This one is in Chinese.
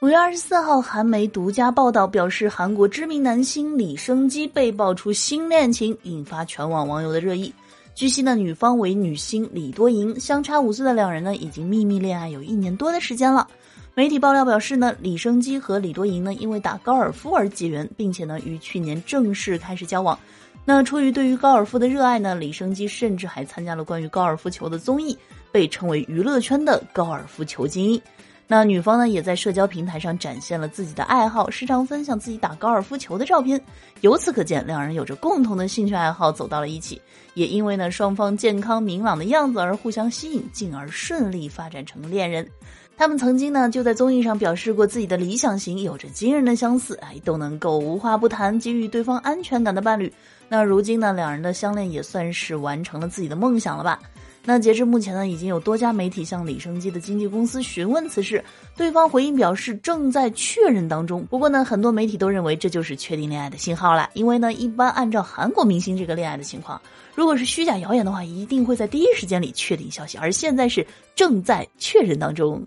五月二十四号，韩媒独家报道表示，韩国知名男星李生基被爆出新恋情，引发全网网友的热议。据悉呢，女方为女星李多莹，相差五岁的两人呢，已经秘密恋爱有一年多的时间了。媒体爆料表示呢，李生基和李多莹呢，因为打高尔夫而结缘，并且呢，于去年正式开始交往。那出于对于高尔夫的热爱呢，李生基甚至还参加了关于高尔夫球的综艺，被称为娱乐圈的高尔夫球精英。那女方呢，也在社交平台上展现了自己的爱好，时常分享自己打高尔夫球的照片。由此可见，两人有着共同的兴趣爱好，走到了一起。也因为呢，双方健康明朗的样子而互相吸引，进而顺利发展成恋人。他们曾经呢，就在综艺上表示过自己的理想型有着惊人的相似，哎，都能够无话不谈，给予对方安全感的伴侣。那如今呢，两人的相恋也算是完成了自己的梦想了吧？那截至目前呢，已经有多家媒体向李生基的经纪公司询问此事，对方回应表示正在确认当中。不过呢，很多媒体都认为这就是确定恋爱的信号了，因为呢，一般按照韩国明星这个恋爱的情况，如果是虚假谣言的话，一定会在第一时间里确定消息，而现在是正在确认当中。